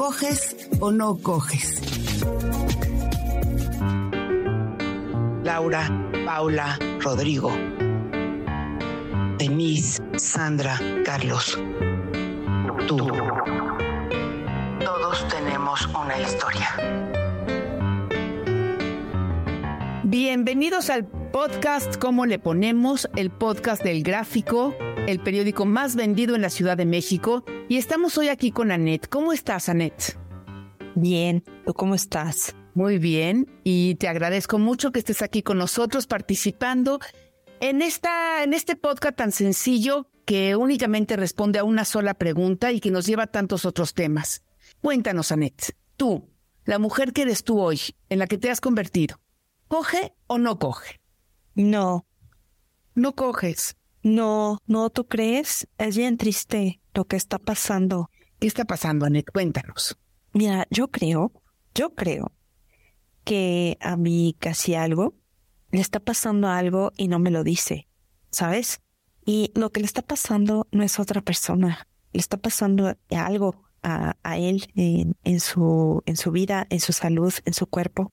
¿coges o no coges? Laura, Paula, Rodrigo, Denise, Sandra, Carlos. Tú. Todos tenemos una historia. Bienvenidos al podcast ¿Cómo le ponemos? El podcast del gráfico, el periódico más vendido en la Ciudad de México. Y estamos hoy aquí con Anet. ¿Cómo estás, Anet? Bien, ¿tú cómo estás? Muy bien, y te agradezco mucho que estés aquí con nosotros participando en, esta, en este podcast tan sencillo que únicamente responde a una sola pregunta y que nos lleva a tantos otros temas. Cuéntanos, Anet, tú, la mujer que eres tú hoy, en la que te has convertido, ¿coge o no coge? No. No coges. No, no, ¿tú crees? Es bien triste lo que está pasando. ¿Qué está pasando, Anet? Cuéntanos. Mira, yo creo, yo creo que a mí casi algo le está pasando algo y no me lo dice, ¿sabes? Y lo que le está pasando no es otra persona, le está pasando algo a, a él en, en, su, en su vida, en su salud, en su cuerpo.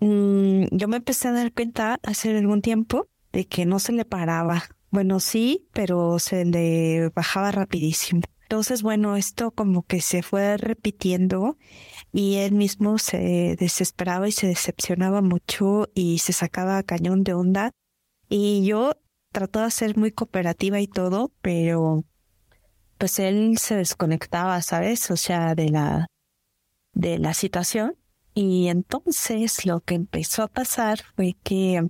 Mm, yo me empecé a dar cuenta hace algún tiempo de que no se le paraba. Bueno, sí, pero se le bajaba rapidísimo. Entonces, bueno, esto como que se fue repitiendo y él mismo se desesperaba y se decepcionaba mucho y se sacaba cañón de onda. Y yo trataba de ser muy cooperativa y todo, pero pues él se desconectaba, ¿sabes? O sea, de la, de la situación. Y entonces lo que empezó a pasar fue que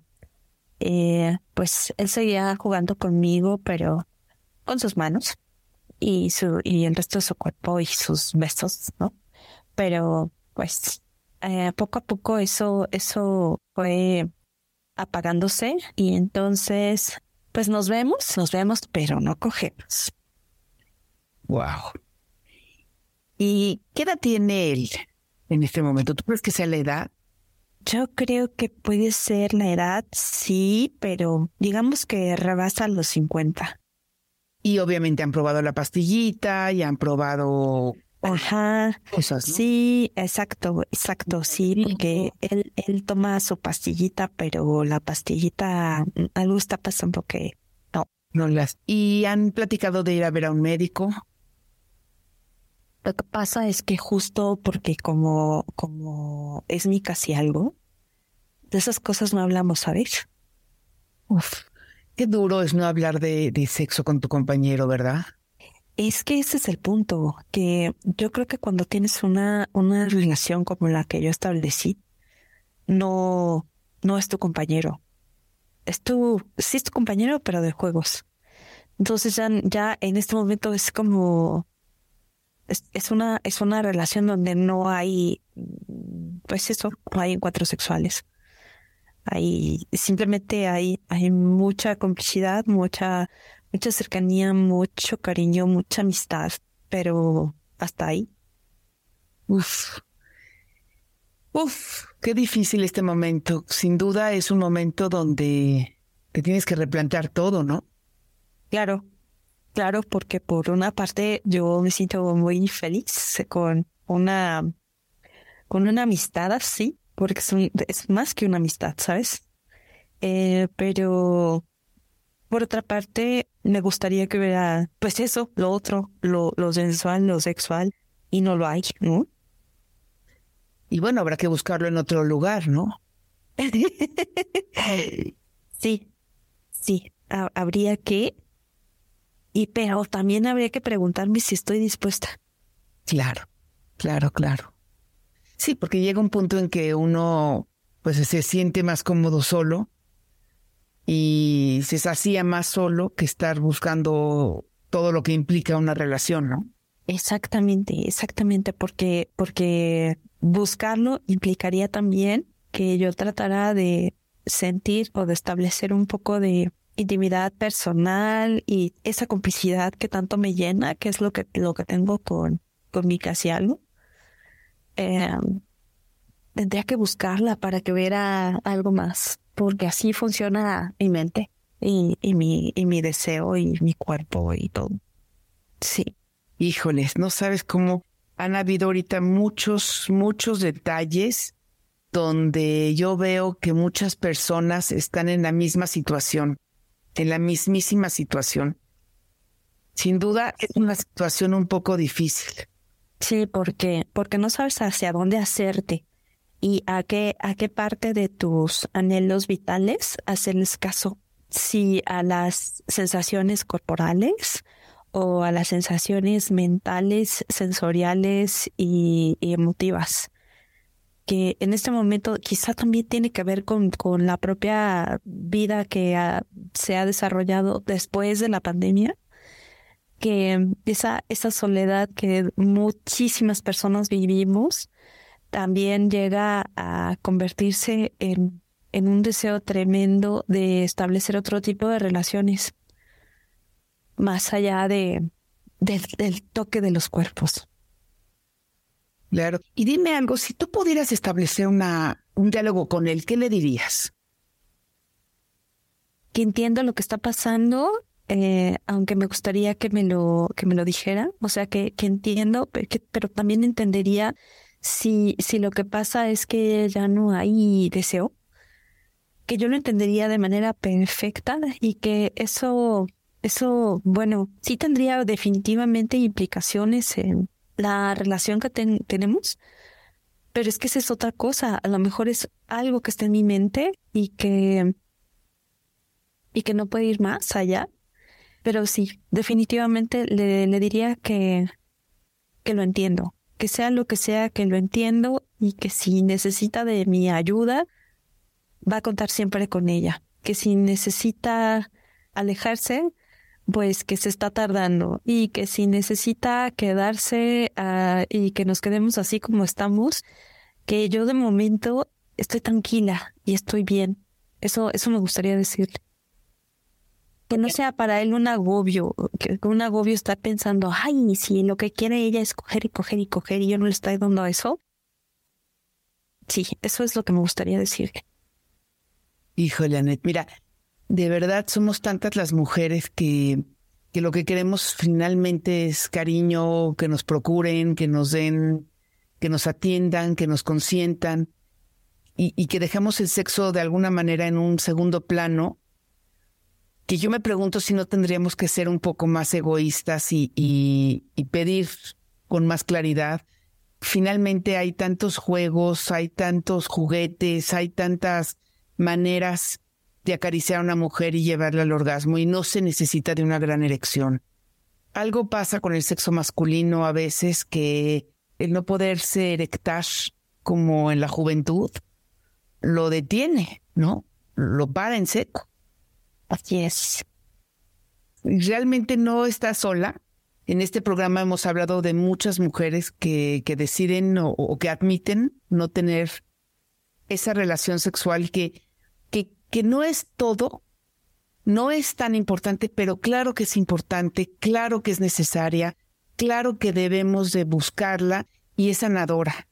eh, pues él seguía jugando conmigo, pero con sus manos y su y el resto de su cuerpo y sus besos, ¿no? Pero pues eh, poco a poco eso eso fue apagándose y entonces pues nos vemos, nos vemos, pero no cogemos. Wow. ¿Y qué edad tiene él en este momento? ¿Tú crees que sea la edad? Yo creo que puede ser la edad, sí, pero digamos que rebasa los 50. Y obviamente han probado la pastillita y han probado Ajá, cosas, ¿no? sí, exacto, exacto, sí, porque él, él toma su pastillita, pero la pastillita, algo está pasando que no. No las. ¿Y han platicado de ir a ver a un médico? Lo que pasa es que justo porque como, como es mi casi algo, de esas cosas no hablamos, ¿sabes? Uf, qué duro es no hablar de, de sexo con tu compañero, ¿verdad? Es que ese es el punto, que yo creo que cuando tienes una, una relación como la que yo establecí, no, no es tu compañero. Es tu, sí es tu compañero, pero de juegos. Entonces ya, ya en este momento es como, es, es una, es una relación donde no hay, pues eso, no hay encuentros sexuales. Hay, simplemente hay, hay mucha complicidad, mucha, mucha cercanía, mucho cariño, mucha amistad, pero hasta ahí. Uf. Uf, qué difícil este momento. Sin duda es un momento donde te tienes que replantear todo, ¿no? Claro, claro, porque por una parte yo me siento muy feliz con una, con una amistad así, porque es, más que una amistad, ¿sabes? Eh, pero por otra parte, me gustaría que hubiera, pues eso, lo otro, lo, lo sensual, lo sexual, y no lo hay, ¿no? Y bueno, habrá que buscarlo en otro lugar, ¿no? sí, sí, habría que. Y pero también habría que preguntarme si estoy dispuesta. Claro, claro, claro. Sí, porque llega un punto en que uno pues se siente más cómodo solo y se sacía más solo que estar buscando todo lo que implica una relación, ¿no? Exactamente, exactamente, porque, porque buscarlo implicaría también que yo tratara de sentir o de establecer un poco de intimidad personal y esa complicidad que tanto me llena, que es lo que, lo que tengo con, con mi casi algo. Em, tendría que buscarla para que viera algo más, porque así funciona mi mente y, y, mi, y mi deseo y mi cuerpo y todo. Sí. Híjoles, no sabes cómo han habido ahorita muchos, muchos detalles donde yo veo que muchas personas están en la misma situación, en la mismísima situación. Sin duda es una situación un poco difícil. Sí, porque porque no sabes hacia dónde hacerte y a qué a qué parte de tus anhelos vitales hacerles caso. Si a las sensaciones corporales o a las sensaciones mentales, sensoriales y, emotivas que en este momento quizá también tiene que ver con, con la propia vida que se ha desarrollado después de la pandemia, que esa, esa soledad que muchísimas personas vivimos también llega a convertirse en, en un deseo tremendo de establecer otro tipo de relaciones más allá de, del, toque de los cuerpos. Claro. Y dime algo, si tú pudieras establecer una, un diálogo con él, ¿qué le dirías? Que entiendo lo que está pasando, eh, aunque me gustaría que me lo, que me lo dijera. O sea, que, que entiendo, pero también entendería si, si lo que pasa es que ya no hay deseo, que yo lo entendería de manera perfecta y que eso eso, bueno, sí tendría definitivamente implicaciones en la relación que tenemos, pero es que esa es otra cosa. A lo mejor es algo que está en mi mente y que, y que no puede ir más allá. Pero sí, definitivamente le, le diría que, que lo entiendo, que sea lo que sea, que lo entiendo y que si necesita de mi ayuda, va a contar siempre con ella. Que si necesita alejarse, pues que se está tardando y que si necesita quedarse uh, y que nos quedemos así como estamos, que yo de momento estoy tranquila y estoy bien. Eso, eso me gustaría decirle. Que no sea para él un agobio, que un agobio está pensando, ay, si lo que quiere ella es coger y coger y coger y yo no le estoy dando eso. Sí, eso es lo que me gustaría decirle. Híjole, Anet, mira, de verdad somos tantas las mujeres que, que lo que queremos finalmente es cariño, que nos procuren, que nos den, que nos atiendan, que nos consientan y, y que dejamos el sexo de alguna manera en un segundo plano que yo me pregunto si no tendríamos que ser un poco más egoístas y, y, y, pedir con más claridad. Finalmente hay tantos juegos, hay tantos juguetes, hay tantas maneras de acariciar a una mujer y llevarla al orgasmo y no se necesita de una gran erección. Algo pasa con el sexo masculino a veces que el no poderse erectar como en la juventud lo detiene, ¿no? Lo para en seco. Así es. Realmente no está sola. En este programa hemos hablado de muchas mujeres que, que deciden o que admiten no tener esa relación sexual que que no es todo, no es tan importante, pero claro que es importante, claro que es necesaria, claro que debemos de buscarla y es sanadora.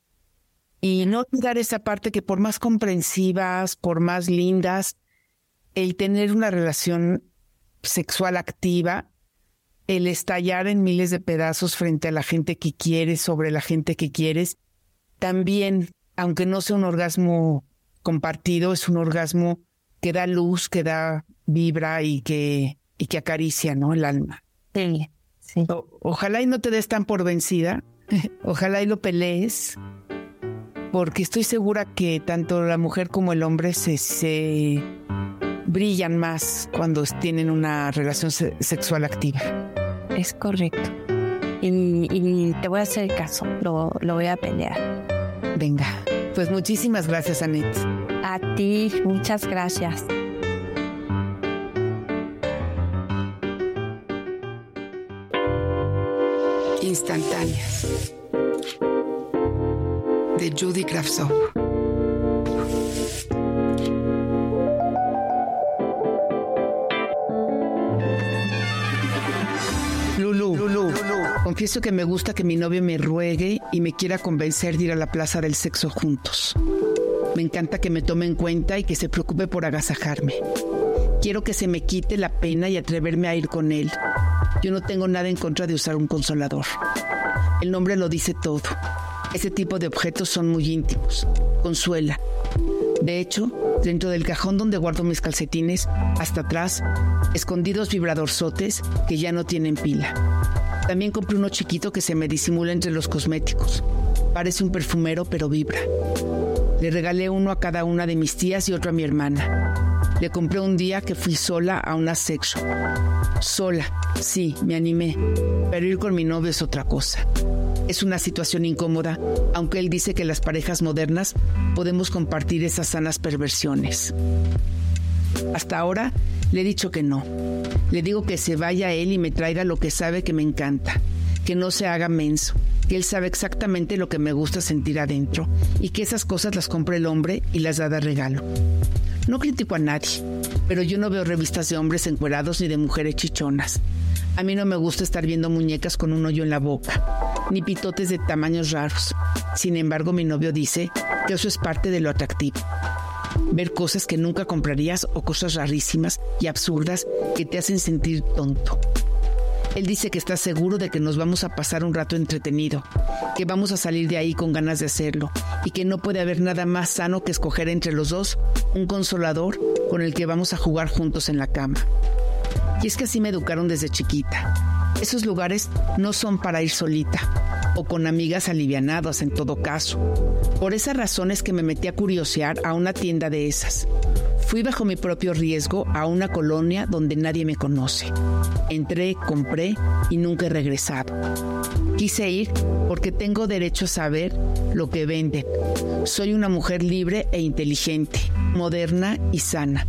Y no olvidar esa parte que por más comprensivas, por más lindas, el tener una relación sexual activa, el estallar en miles de pedazos frente a la gente que quieres, sobre la gente que quieres, también, aunque no sea un orgasmo compartido, es un orgasmo que da luz, que da vibra y que, y que acaricia, ¿no? El alma. Sí, sí. ojalá y no te des tan por vencida. Ojalá y lo pelees. porque estoy segura que tanto la mujer como el hombre se, se brillan más cuando tienen una relación sexual activa. Es correcto. Y, te voy a hacer caso, lo, lo voy a pelear. Venga, pues muchísimas gracias, Anette. A ti, muchas gracias. Instantáneas de Judy Kravtsov. Lulu, Lulu, confieso que me gusta que mi novio me ruegue y me quiera convencer de ir a la plaza del sexo juntos. Me encanta que me tome en cuenta y que se preocupe por agasajarme. Quiero que se me quite la pena y atreverme a ir con él. Yo no tengo nada en contra de usar un consolador. El nombre lo dice todo. Ese tipo de objetos son muy íntimos. Consuela. De hecho, dentro del cajón donde guardo mis calcetines, hasta atrás, escondidos vibradorzotes que ya no tienen pila. También compré uno chiquito que se me disimula entre los cosméticos. Parece un perfumero, pero vibra. Le regalé uno a cada una de mis tías y otro a mi hermana. Le compré un día que fui sola a una sex shop. Sola, sí, me animé, pero ir con mi novio es otra cosa. Es una situación incómoda, aunque él dice que las parejas modernas podemos compartir esas sanas perversiones. Hasta ahora le he dicho que no. Le digo que se vaya él y me traiga lo que sabe que me encanta, que no se haga menso, que él sabe exactamente lo que me gusta sentir adentro y que esas cosas las compra el hombre y las da de regalo. No critico a nadie, pero yo no veo revistas de hombres encuerados ni de mujeres chichonas. A mí no me gusta estar viendo muñecas con un hoyo en la boca, ni pitotes de tamaños raros. Sin embargo, mi novio dice que eso es parte de lo atractivo. Ver cosas que nunca comprarías o cosas rarísimas y absurdas que te hacen sentir tonto. Él dice que está seguro de que nos vamos a pasar un rato entretenido, que vamos a salir de ahí con ganas de hacerlo y que no puede haber nada más sano que escoger entre los dos un consolador con el que vamos a jugar juntos en la cama. Y es que así me educaron desde chiquita. Esos lugares no son para ir solita o con amigas alivianadas en todo caso. Por esa razón es que me metí a curiosear a una tienda de esas. Fui bajo mi propio riesgo a una colonia donde nadie me conoce. Entré, compré y nunca he regresado. Quise ir porque tengo derecho a saber lo que venden. Soy una mujer libre e inteligente, moderna y sana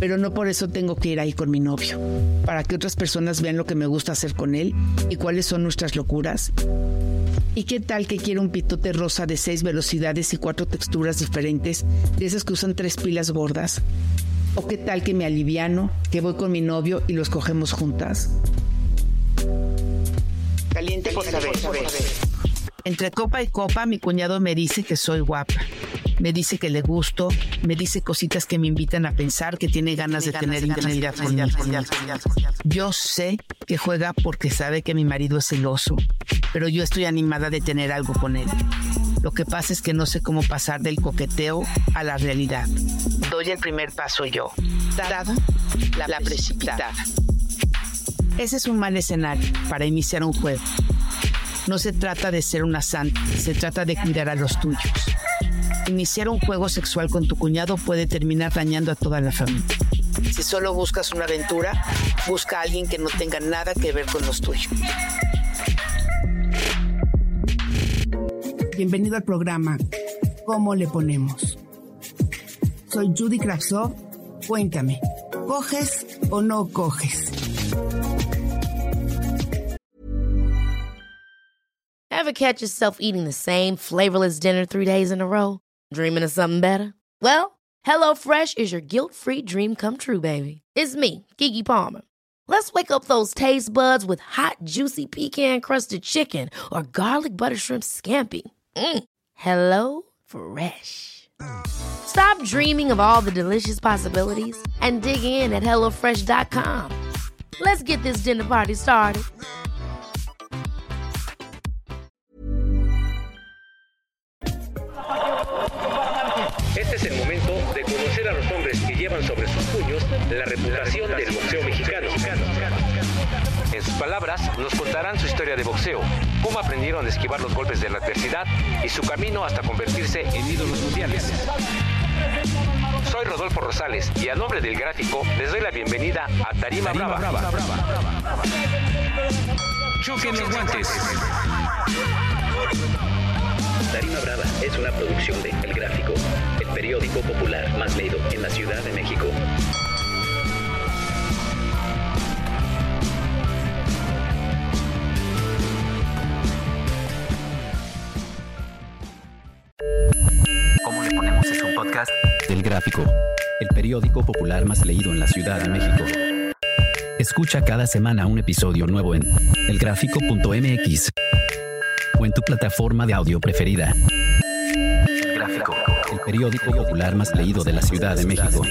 pero no por eso tengo que ir ahí con mi novio, para que otras personas vean lo que me gusta hacer con él y cuáles son nuestras locuras. ¿Y qué tal que quiero un pitote rosa de seis velocidades y cuatro texturas diferentes, de esas que usan tres pilas gordas? ¿O qué tal que me aliviano, que voy con mi novio y los cogemos juntas? Caliente por saber. Entre copa y copa, mi cuñado me dice que soy guapa me dice que le gusto, me dice cositas que me invitan a pensar que tiene ganas de tener intimidad conmigo. Yo sé que juega porque sabe que mi marido es celoso, pero yo estoy animada de tener algo con él. Lo que pasa es que no sé cómo pasar del coqueteo a la realidad. Doy el primer paso yo. Dada la, la precipitada. Ese es un mal escenario para iniciar un juego. No se trata de ser una santa, se trata de cuidar a los tuyos. Iniciar un juego sexual con tu cuñado puede terminar dañando a toda la familia. Si solo buscas una aventura, busca a alguien que no tenga nada que ver con los tuyos. Bienvenido al programa ¿Cómo le ponemos? Soy Judy Kravtsov. Cuéntame, ¿coges o no coges? Ever catch yourself eating the same flavorless dinner three days in a row? Dreaming of something better? Well, HelloFresh is your guilt-free dream come true, baby. It's me, Kiki Palmer. Let's wake up those taste buds with hot, juicy pecan-crusted chicken or garlic butter shrimp scampi. Mm. Hello Fresh. Stop dreaming of all the delicious possibilities and dig in at HelloFresh.com. Let's get this dinner party started. sobre sus puños la reputación del boxeo mexicano. En sus palabras, nos contarán su historia de boxeo, cómo aprendieron a esquivar los golpes de la adversidad y su camino hasta convertirse en ídolos mundiales. Soy Rodolfo Rosales y a nombre del gráfico les doy la bienvenida a Tarima, Brava. Choquen los guantes. Tarima Brava es una producción de El Gráfico, el periódico popular más leído en la Ciudad de México. El periódico popular más leído en la Ciudad de México. Escucha cada semana un episodio nuevo en elgráfico.mx o en tu plataforma de audio preferida. El periódico popular más leído de la Ciudad de México.